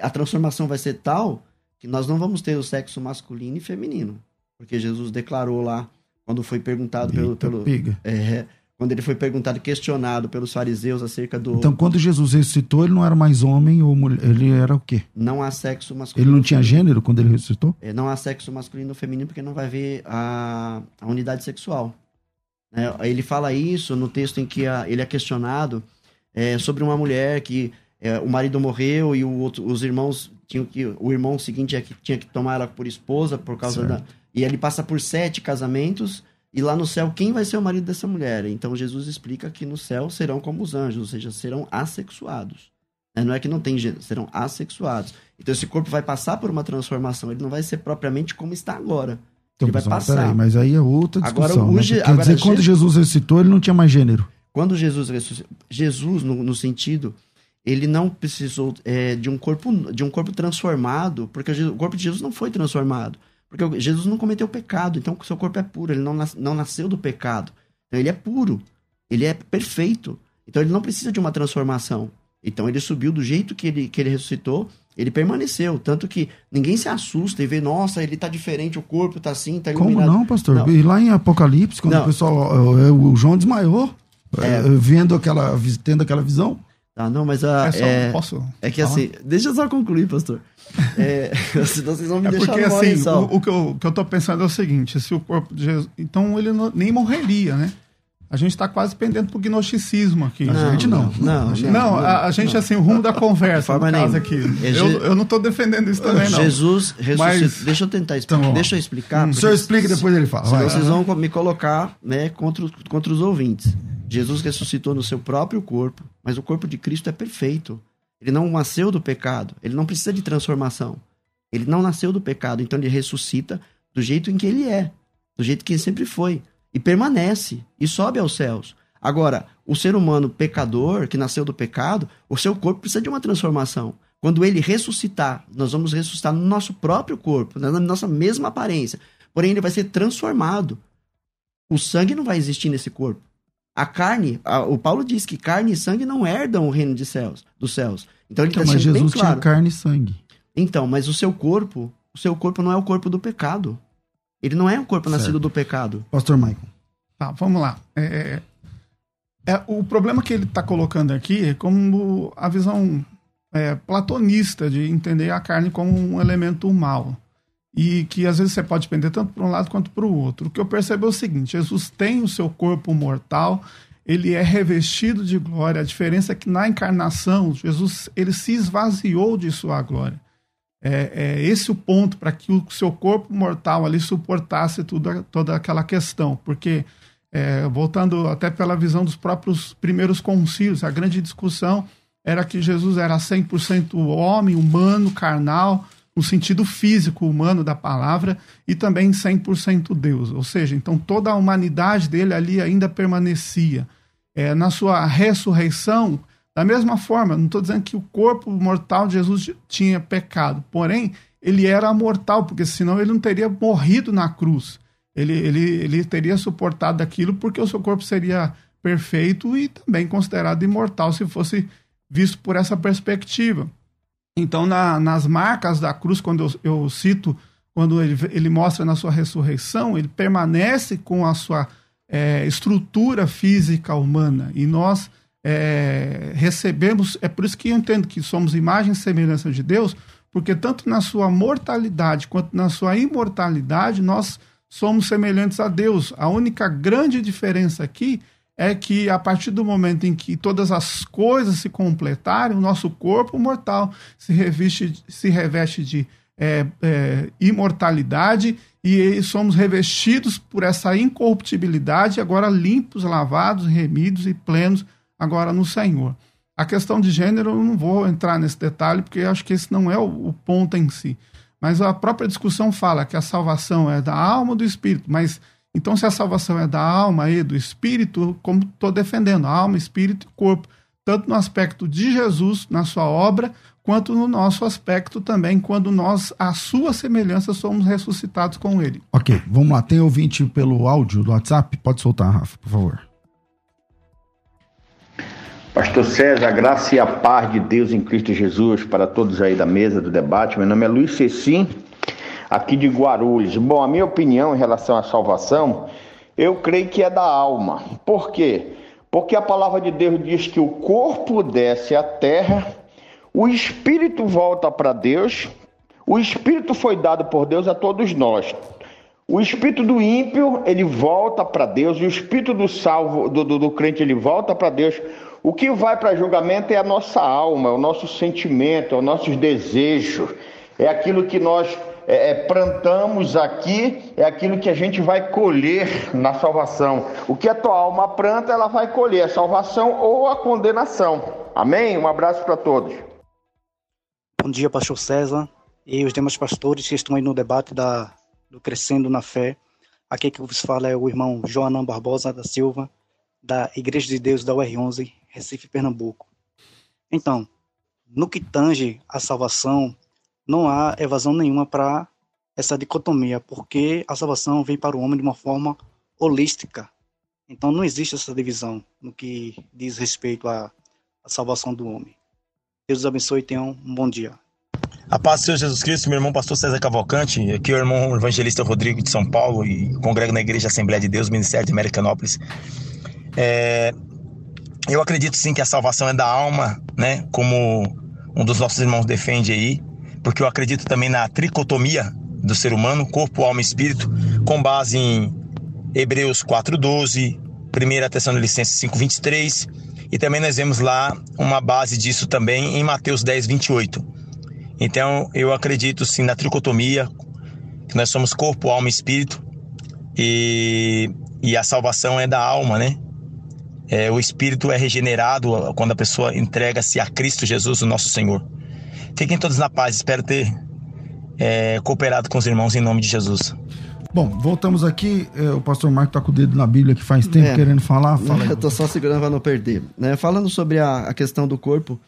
a transformação vai ser tal que nós não vamos ter o sexo masculino e feminino. Porque Jesus declarou lá, quando foi perguntado Eita pelo. pelo é, quando ele foi perguntado questionado pelos fariseus acerca do. Então, quando Jesus ressuscitou, ele não era mais homem ou mulher, ele era o quê? Não há sexo masculino. Ele não tinha gênero quando ele ressuscitou? É, não há sexo masculino ou feminino porque não vai ver a, a unidade sexual. É, ele fala isso no texto em que a, ele é questionado é, sobre uma mulher que é, o marido morreu e o outro, os irmãos tinham que. O irmão seguinte é que tinha que tomar ela por esposa por causa certo. da. E ele passa por sete casamentos e lá no céu, quem vai ser o marido dessa mulher? Então Jesus explica que no céu serão como os anjos, ou seja, serão assexuados. É, não é que não tem gênero, serão assexuados. Então esse corpo vai passar por uma transformação, ele não vai ser propriamente como está agora. Então, ele vai passar. Peraí, mas aí é outra discussão. Agora, o, né? Quer dizer, quando Jesus ressuscitou, ele não tinha mais gênero. Quando Jesus ressuscitou, Jesus, no, no sentido, ele não precisou é, de um corpo de um corpo transformado, porque o corpo de Jesus não foi transformado. Porque Jesus não cometeu pecado, então o seu corpo é puro, ele não, nas, não nasceu do pecado. Então ele é puro, ele é perfeito. Então ele não precisa de uma transformação. Então ele subiu do jeito que ele, que ele ressuscitou, ele permaneceu. Tanto que ninguém se assusta e vê, nossa, ele tá diferente, o corpo tá assim, tá Como iluminado. não, pastor? Não. E lá em Apocalipse, quando Não. o pessoal. O, o João desmaiou, É. eh, vendo aquela, tendo aquela visão. Tá, não, mas a, É só- é, posso é que falar? assim, deixa eu só concluir, pastor. É, [LAUGHS] senão vocês vão me É deixar porque assim, o, o que eu, o que eu tô pensando é o seguinte: se o corpo de Jesus. Então ele não- nem morreria, né? A gente tá quase pendendo pro gnosticismo aqui. A gente não. Não, Não, a, a gente, assim, o rumo da conversa, no caso aqui. É Eu, eu não tô defendendo isso também, não. Jesus ressuscitou. Mas- Deixa eu tentar explicar. Então, deixa eu explicar. O porque senhor explica e depois ele fala. Senão vocês vão me colocar né, contra, contra os ouvintes. Jesus ressuscitou no seu próprio corpo, mas o corpo de Cristo é perfeito. Ele não nasceu do pecado, ele não precisa de transformação. Ele não nasceu do pecado, então ele ressuscita do jeito em que ele é, do jeito que ele sempre foi, e permanece, e sobe aos céus. Agora, o ser humano pecador, que nasceu do pecado, o seu corpo precisa de uma transformação. Quando ele ressuscitar, nós vamos ressuscitar no nosso próprio corpo, na nossa mesma aparência. Porém, ele vai ser transformado. O sangue não vai existir nesse corpo. A carne, a- o Paulo diz que carne e sangue não herdam o reino de céus, dos céus. Então ele Então, está mas sendo bem Jesus tinha claro. carne e sangue. Então, mas o seu corpo, o seu corpo não é o corpo do pecado. Ele não é um corpo Certo. nascido do pecado. Pastor Michael. Tá, vamos lá. É, é, o problema que ele está colocando aqui é como a visão é, platonista de entender a carne como um elemento mal. E que às vezes você pode pender tanto para um lado quanto para o outro. O que eu percebo é o seguinte: Jesus tem o seu corpo mortal, ele é revestido de glória. A diferença é que na encarnação, Jesus ele se esvaziou de sua glória. É, é esse o ponto para que o seu corpo mortal ali suportasse tudo, toda aquela questão. Porque, é, voltando até pela visão dos próprios primeiros concílios, a grande discussão era que Jesus era 100% homem, humano, carnal, no sentido físico humano da palavra, e também 100% Deus. Ou seja, então toda a humanidade dele ali ainda permanecia. É, na sua ressurreição, da mesma forma, não estou dizendo que o corpo mortal de Jesus tinha pecado, porém, ele era mortal, porque senão ele não teria morrido na cruz. Ele, ele, ele teria suportado aquilo porque o seu corpo seria perfeito e também considerado imortal se fosse visto por essa perspectiva. Então, na, nas marcas da cruz, quando eu, eu cito, quando ele, ele mostra na sua ressurreição, ele permanece com a sua é, estrutura física humana. E nós é, recebemos, é por isso que eu entendo que somos imagem e semelhança de Deus, porque tanto na sua mortalidade quanto na sua imortalidade, nós somos semelhantes a Deus. A única grande diferença aqui é que a partir do momento em que todas as coisas se completarem, o nosso corpo mortal se reveste, se reveste de é, é, imortalidade e somos revestidos por essa incorruptibilidade, agora limpos, lavados, remidos e plenos agora no Senhor. A questão de gênero, eu não vou entrar nesse detalhe, porque acho que esse não é o, o ponto em si. Mas a própria discussão fala que a salvação é da alma ou do espírito. Mas então, se a salvação é da alma e do espírito, como estou defendendo, alma, espírito e corpo, tanto no aspecto de Jesus, na sua obra, quanto no nosso aspecto também, quando nós, à sua semelhança, somos ressuscitados com ele. Ok, vamos lá. Tem ouvinte pelo áudio do WhatsApp? Pode soltar, Rafa, por favor. Pastor César, a graça e a paz de Deus em Cristo Jesus para todos aí da mesa do debate. Meu nome é Luiz Cecim, aqui de Guarulhos. Bom, a minha opinião em relação à salvação, eu creio que é da alma. Por quê? Porque a palavra de Deus diz que o corpo desce à terra, o espírito volta para Deus, o espírito foi dado por Deus a todos nós. O espírito do ímpio, ele volta para Deus, o espírito do salvo, do, do, do crente, ele volta para Deus. O que vai para julgamento é a nossa alma, é o nosso sentimento, é os nossos desejos, é aquilo que nós é, é, plantamos aqui, é aquilo que a gente vai colher na salvação. O que a tua alma planta, ela vai colher a salvação ou a condenação. Amém? Um abraço para todos. Bom dia, pastor César e os demais pastores que estão aí no debate da, do Crescendo na Fé. Aqui que vos fala é o irmão Joanã Barbosa da Silva, da Igreja de Deus da UR11, Recife, Pernambuco. Então, no que tange a salvação, não há evasão nenhuma para essa dicotomia, porque a salvação vem para o homem de uma forma holística. Então, não existe essa divisão no que diz respeito à, à salvação do homem. Deus os abençoe e tenham um bom dia. A paz do Senhor Jesus Cristo, meu irmão pastor César Cavalcante, aqui é o irmão evangelista Rodrigo de São Paulo e congrego na Igreja Assembleia de Deus, Ministério de Americanópolis. É, eu acredito sim que a salvação é da alma, né? Como um dos nossos irmãos defende aí, porque eu acredito também na tricotomia do ser humano, corpo, alma e espírito, com base em Hebreus 4:12, 1 Tessalonicenses 5:23, e também nós vemos lá uma base disso também em Mateus 10:28 então, eu acredito sim na tricotomia, que nós somos corpo, alma e espírito, e, e a salvação é da alma, né? É, o espírito é regenerado quando a pessoa entrega-se a Cristo Jesus, o nosso Senhor. Fiquem todos na paz, espero ter é, cooperado com os irmãos em nome de Jesus. Bom, voltamos aqui. É, o pastor Marco está com o dedo na Bíblia que faz tempo é, querendo falar. Fala eu estou só segurando para não perder. Né? Falando sobre a, a, questão do corpo,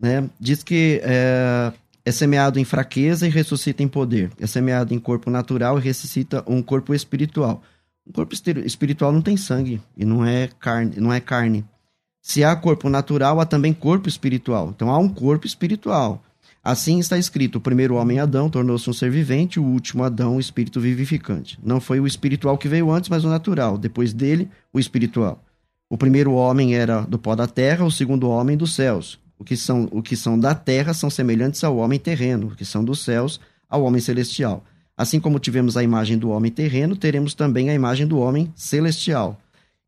né? diz que é, é semeado em fraqueza e ressuscita em poder. É semeado em corpo natural e ressuscita um corpo espiritual. Um corpo espiritual não tem sangue e não é carne, não é carne. Se há corpo natural, há também corpo espiritual. Então há um corpo espiritual. Assim está escrito: o primeiro homem Adão tornou-se um ser vivente, o último Adão, o espírito vivificante. Não foi o espiritual que veio antes, mas o natural. Depois dele, o espiritual. O primeiro homem era do pó da terra, o segundo homem dos céus. O que são, o que são da terra são semelhantes ao homem terreno, o que são dos céus ao homem celestial. Assim como tivemos a imagem do homem terreno, teremos também a imagem do homem celestial.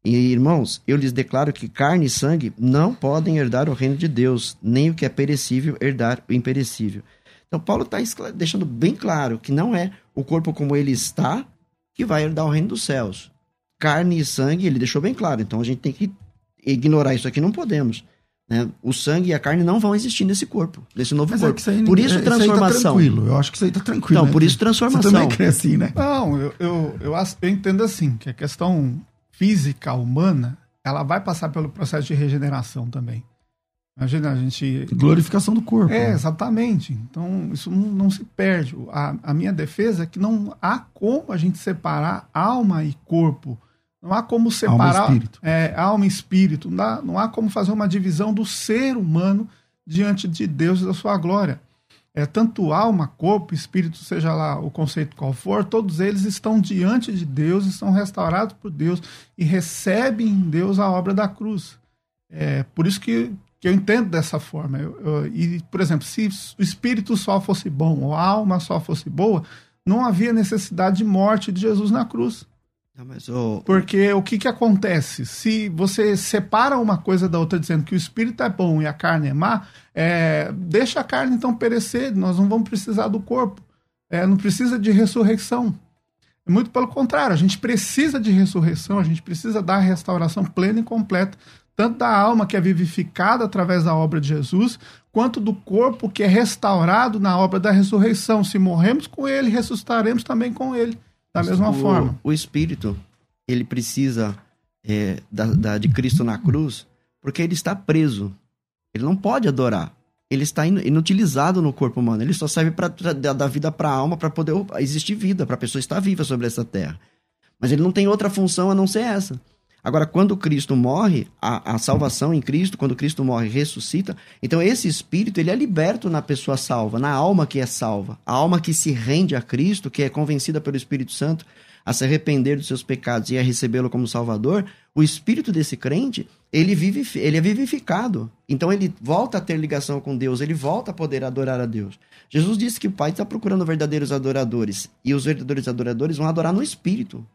E, irmãos, eu lhes declaro que carne e sangue não podem herdar o reino de Deus, nem o que é perecível herdar o imperecível. Então, Paulo está deixando bem claro que não é o corpo como ele está que vai herdar o reino dos céus. Carne e sangue, ele deixou bem claro. Então, a gente tem que ignorar isso aqui, não podemos. Né? O sangue e a carne não vão existir nesse corpo, nesse novo Mas é corpo. É aí, por isso transformação. Isso aí tá tranquilo. Eu acho que isso aí tá tranquilo. Então, né? por isso transformação. Você também crê assim, né? Não, eu, eu, eu, eu entendo assim, que a questão física humana, ela vai passar pelo processo de regeneração também. Imagina a gente. Glorificação do corpo. É, exatamente. Então, isso não, não se perde. A, a minha defesa é que não há como a gente separar alma e corpo não há como separar alma e espírito. É, alma e espírito. Não, dá, não há como fazer uma divisão do ser humano diante de Deus e da sua glória. É, tanto alma, corpo, espírito, seja lá o conceito qual for, todos eles estão diante de Deus, estão restaurados por Deus e recebem em Deus a obra da cruz. É, por isso que, que eu entendo dessa forma. Eu, eu, e, por exemplo, se o espírito só fosse bom ou a alma só fosse boa, não havia necessidade de morte de Jesus na cruz. Não, Porque o que, que acontece? Se você separa uma coisa da outra dizendo que o espírito é bom e a carne é má, é, deixa a carne então perecer, nós não vamos precisar do corpo. É, não precisa de ressurreição. Muito pelo contrário, a gente precisa de ressurreição, a gente precisa da restauração plena e completa, tanto da alma que é vivificada através da obra de Jesus, quanto do corpo que é restaurado na obra da ressurreição. Se morremos com ele, ressuscitaremos também com ele. Da mesma o, forma. O espírito, ele precisa é, da, da, de Cristo na cruz, porque ele está preso. Ele não pode adorar. Ele está inutilizado no corpo humano. Ele só serve para dar vida para a alma, para poder existir vida, para a pessoa estar viva sobre essa terra. Mas ele não tem outra função a não ser essa. Agora, quando Cristo morre, a, a, salvação em Cristo, quando Cristo morre, ressuscita, então esse espírito ele é liberto na pessoa salva, na alma que é salva, a alma que se rende a Cristo, que é convencida pelo Espírito Santo a se arrepender dos seus pecados e a recebê-lo como Salvador, o espírito desse crente, ele, vive, ele é vivificado. Então ele volta a ter ligação com Deus, ele volta a poder adorar a Deus. Jesus disse que o Pai está procurando verdadeiros adoradores, e os verdadeiros adoradores vão adorar no espírito.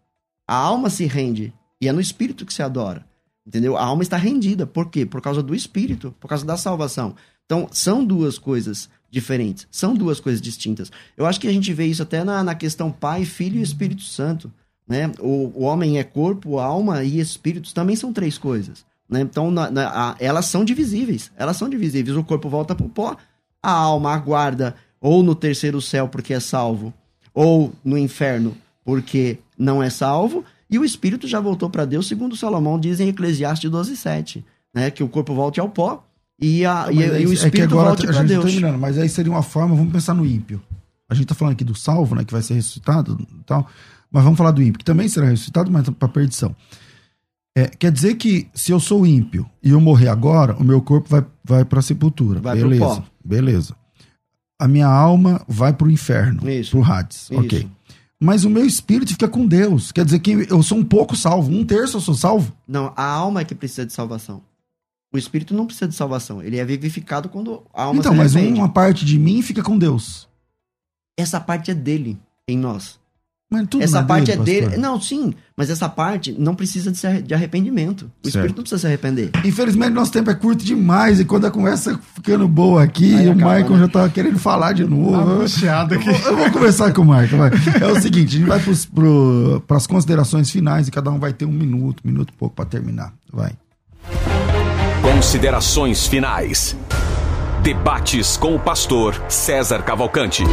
A alma se rende e é no espírito que se adora. Entendeu? A alma está rendida. Por quê? Por causa do espírito, por causa da salvação. Então, são duas coisas diferentes. São duas coisas distintas. Eu acho que a gente vê isso até na, na questão Pai, Filho e Espírito Santo. Né? O, o homem é corpo, alma e espíritos. Também são três coisas. Né? Então, na, na, a, elas são divisíveis. Elas são divisíveis. O corpo volta para o pó, a alma aguarda ou no terceiro céu porque é salvo, ou no inferno porque não é salvo, e o espírito já voltou para Deus, segundo Salomão diz em Eclesiastes 12:7, né? Que o corpo volte ao pó e, a, e, e, o espírito é volte para Deus. Tá terminando, mas aí seria uma forma, vamos pensar no ímpio. A gente está falando aqui do salvo, né? Que vai ser ressuscitado e tal. Mas vamos falar do ímpio, que também será ressuscitado, mas para perdição. É, quer dizer que se eu sou ímpio e eu morrer agora, o meu corpo vai, vai para a sepultura. Vai beleza. Beleza. A minha alma vai para o inferno, Isso. pro Hades. Isso. Ok. Mas o meu espírito fica com Deus. Quer dizer que eu sou um pouco salvo. Um terço eu sou salvo. Não, a alma é que precisa de salvação. O espírito não precisa de salvação. Ele é vivificado quando a alma então, mas uma parte de mim fica com Deus. Essa parte é dele, em nós. Mas tudo essa parte dele, é dele. pastor. Não, sim, mas essa parte não precisa de, arrependimento. O espírito Certo. não precisa se arrepender. Infelizmente, nosso tempo é curto demais. E quando a conversa ficando boa aqui, Aí o acaba, Michael né? já tava querendo falar de novo. Eu aqui. vou, eu vou conversar com o Michael. vai. É o seguinte: a gente vai para as considerações finais e cada um vai ter um minuto, um minuto e pouco para terminar. Vai. Considerações finais. Debates com o pastor César Cavalcante.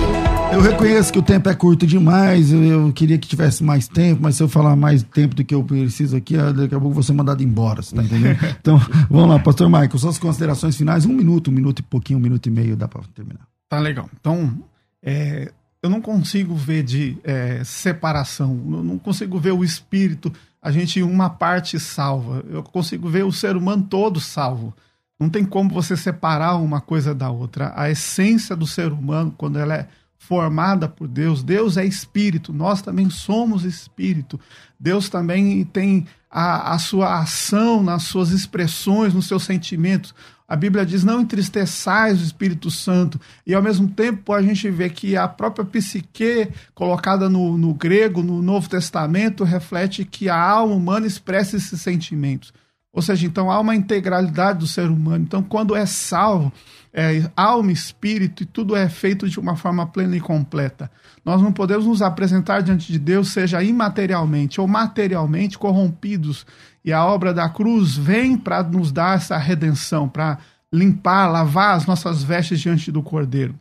Eu reconheço que o tempo é curto demais. Eu, eu queria que tivesse mais tempo, mas se eu falar mais tempo do que eu preciso aqui, ah, daqui a pouco eu vou ser mandado embora, você tá entendendo? [LAUGHS] Então, vamos lá, pastor Michael, suas considerações finais, um minuto, um minuto e pouquinho, um minuto e meio, dá para terminar. Tá legal. Então, é, eu não consigo ver de é, separação, eu não consigo ver o espírito, a gente uma parte salva. Eu consigo ver o ser humano todo salvo. Não tem como você separar uma coisa da outra. A essência do ser humano, quando ela é formada por Deus, Deus é espírito, nós também somos espírito. Deus também tem a, a sua ação nas suas expressões, nos seus sentimentos. A Bíblia diz: não entristeçais o Espírito Santo. E ao mesmo tempo a gente vê que a própria psique, colocada no, no grego, no Novo Testamento, reflete que a alma humana expressa esses sentimentos. Ou seja, então há uma integralidade do ser humano. Então, quando é salvo, é, alma, espírito e tudo é feito de uma forma plena e completa. Nós não podemos nos apresentar diante de Deus, seja imaterialmente ou materialmente, corrompidos. E a obra da cruz vem para nos dar essa redenção, para limpar, lavar as nossas vestes diante do Cordeiro.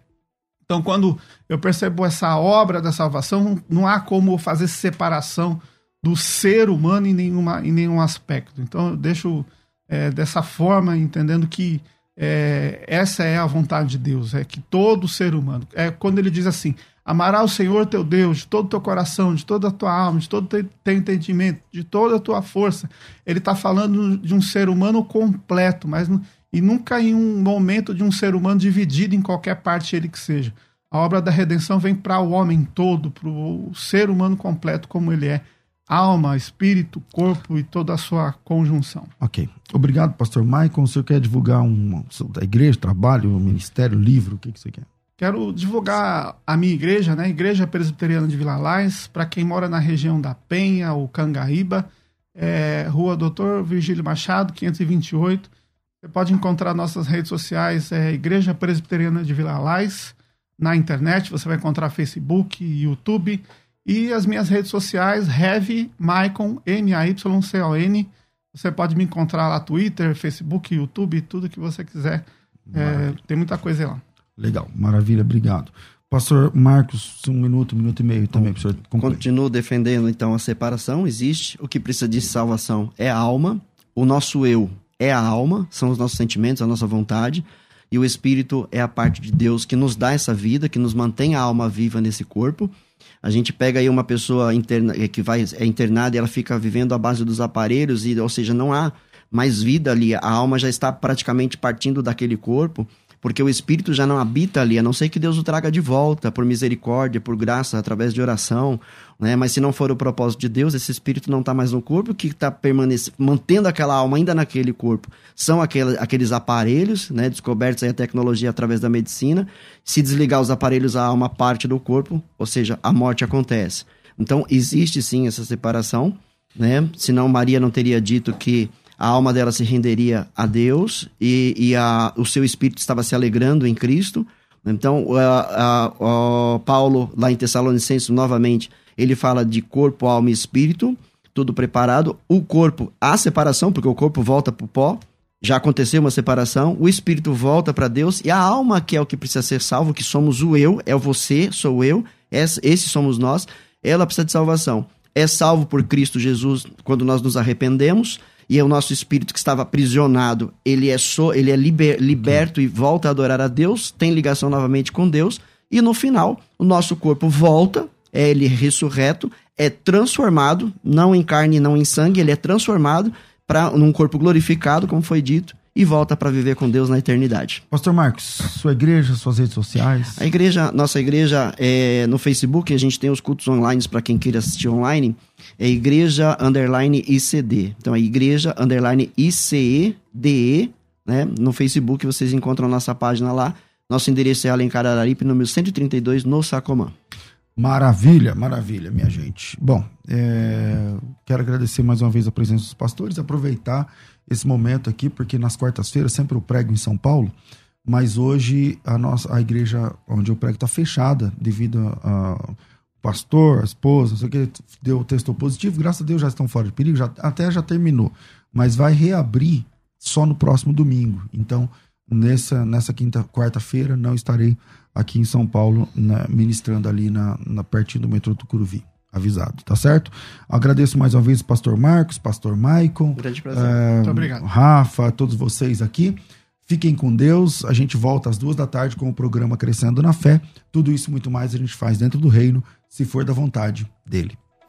Então, quando eu percebo essa obra da salvação, não há como fazer separação do ser humano em, nenhuma, em nenhum aspecto. Então, eu deixo é, dessa forma, entendendo que é, essa é a vontade de Deus, é que todo ser humano, é quando ele diz assim, amará o Senhor teu Deus de todo o teu coração, de toda a tua alma, de todo o teu, entendimento, de toda a tua força. Ele está falando de um ser humano completo, mas e nunca em um momento de um ser humano dividido em qualquer parte ele que seja. A obra da redenção vem para o homem todo, para o ser humano completo como ele é, alma, espírito, corpo e toda a sua conjunção. Ok. Obrigado, pastor Michael. O senhor quer divulgar um, da igreja, trabalho, ministério, livro? O que, que você quer? Quero divulgar a minha igreja, né? Igreja Presbiteriana de Vila Lais, para quem mora na região da Penha ou Cangaíba, é, Rua Doutor Virgílio Machado, 528. Você pode encontrar nossas redes sociais, é Igreja Presbiteriana de Vila Lais, na internet, você vai encontrar Facebook, YouTube e as minhas redes sociais, Heavy Maicon, M-A-Y-C-O-N. Você pode me encontrar lá, Twitter, Facebook, YouTube, tudo que você quiser. É, tem muita coisa lá. Legal, maravilha, obrigado. Pastor Marcos, um minuto, um minuto e meio também, para o senhor concluir. Continuo defendendo, então, a separação. Existe. O que precisa de salvação é a alma. O nosso eu é a alma, são os nossos sentimentos, a nossa vontade. E o espírito é a parte de Deus que nos dá essa vida, que nos mantém a alma viva nesse corpo. A gente pega aí uma pessoa interna, eh, que vai, é internada e ela fica vivendo à base dos aparelhos, e, ou seja, não há mais vida ali. A alma já está praticamente partindo daquele corpo porque o espírito já não habita ali, a não ser que Deus o traga de volta por misericórdia, por graça, através de oração, né? Mas se não for o propósito de Deus, esse espírito não está mais no corpo, que está permanecendo, mantendo aquela alma ainda naquele corpo, são aquele, aqueles aparelhos, né? Descobertos aí a tecnologia através da medicina. Se desligar os aparelhos, a alma parte do corpo, ou seja, a morte acontece. Então existe sim essa separação, né? Senão Maria não teria dito que a alma dela se renderia a Deus e, e a, o seu espírito estava se alegrando em Cristo. Então, a, a, a Paulo, lá em Tessalonicenses, novamente, ele fala de corpo, alma e espírito, tudo preparado. O corpo, há separação, porque o corpo volta para o pó, já aconteceu uma separação. O espírito volta para Deus e a alma, que é o que precisa ser salvo, que somos o eu, é você, sou eu, esse somos nós, ela precisa de salvação. É salvo por Cristo Jesus quando nós nos arrependemos e o nosso espírito que estava aprisionado, ele é, so, ele é liber, liberto e volta a adorar a Deus, tem ligação novamente com Deus, e no final, o nosso corpo volta, é ele ressurreto, é transformado, não em carne, não em sangue, ele é transformado para num corpo glorificado, como foi dito, e volta para viver com Deus na eternidade. Pastor Marcos, sua igreja, suas redes sociais? A igreja, nossa igreja é no Facebook, a gente tem os cultos online para quem queira assistir online. É igreja underline ICD. Então é igreja underline ICEDE, né? No Facebook vocês encontram a nossa página lá. Nosso endereço é Alencar Araripe, número 132, no Sacomã. Maravilha, maravilha, minha gente. Bom, é, quero agradecer mais uma vez a presença dos pastores, aproveitar esse momento aqui, porque nas quartas-feiras sempre eu prego em São Paulo, mas hoje a nossa a igreja onde eu prego está fechada devido a, pastor, a esposa, não sei o que, deu testou positivo, graças a Deus já estão fora de perigo, já, até já terminou, mas vai reabrir só no próximo domingo. Então, nessa, nessa quinta, quarta-feira, não estarei aqui em São Paulo, né, ministrando ali na, na, pertinho do metrô Tucuruvi avisado, tá certo? Agradeço mais uma vez o pastor Marcos, pastor Maicon. Grande prazer. É, Muito obrigado. Rafa, todos vocês aqui. Fiquem com Deus. A gente volta às duas da tarde com o programa Crescendo na Fé. Tudo isso muito mais a gente faz dentro do reino, se for da vontade dele.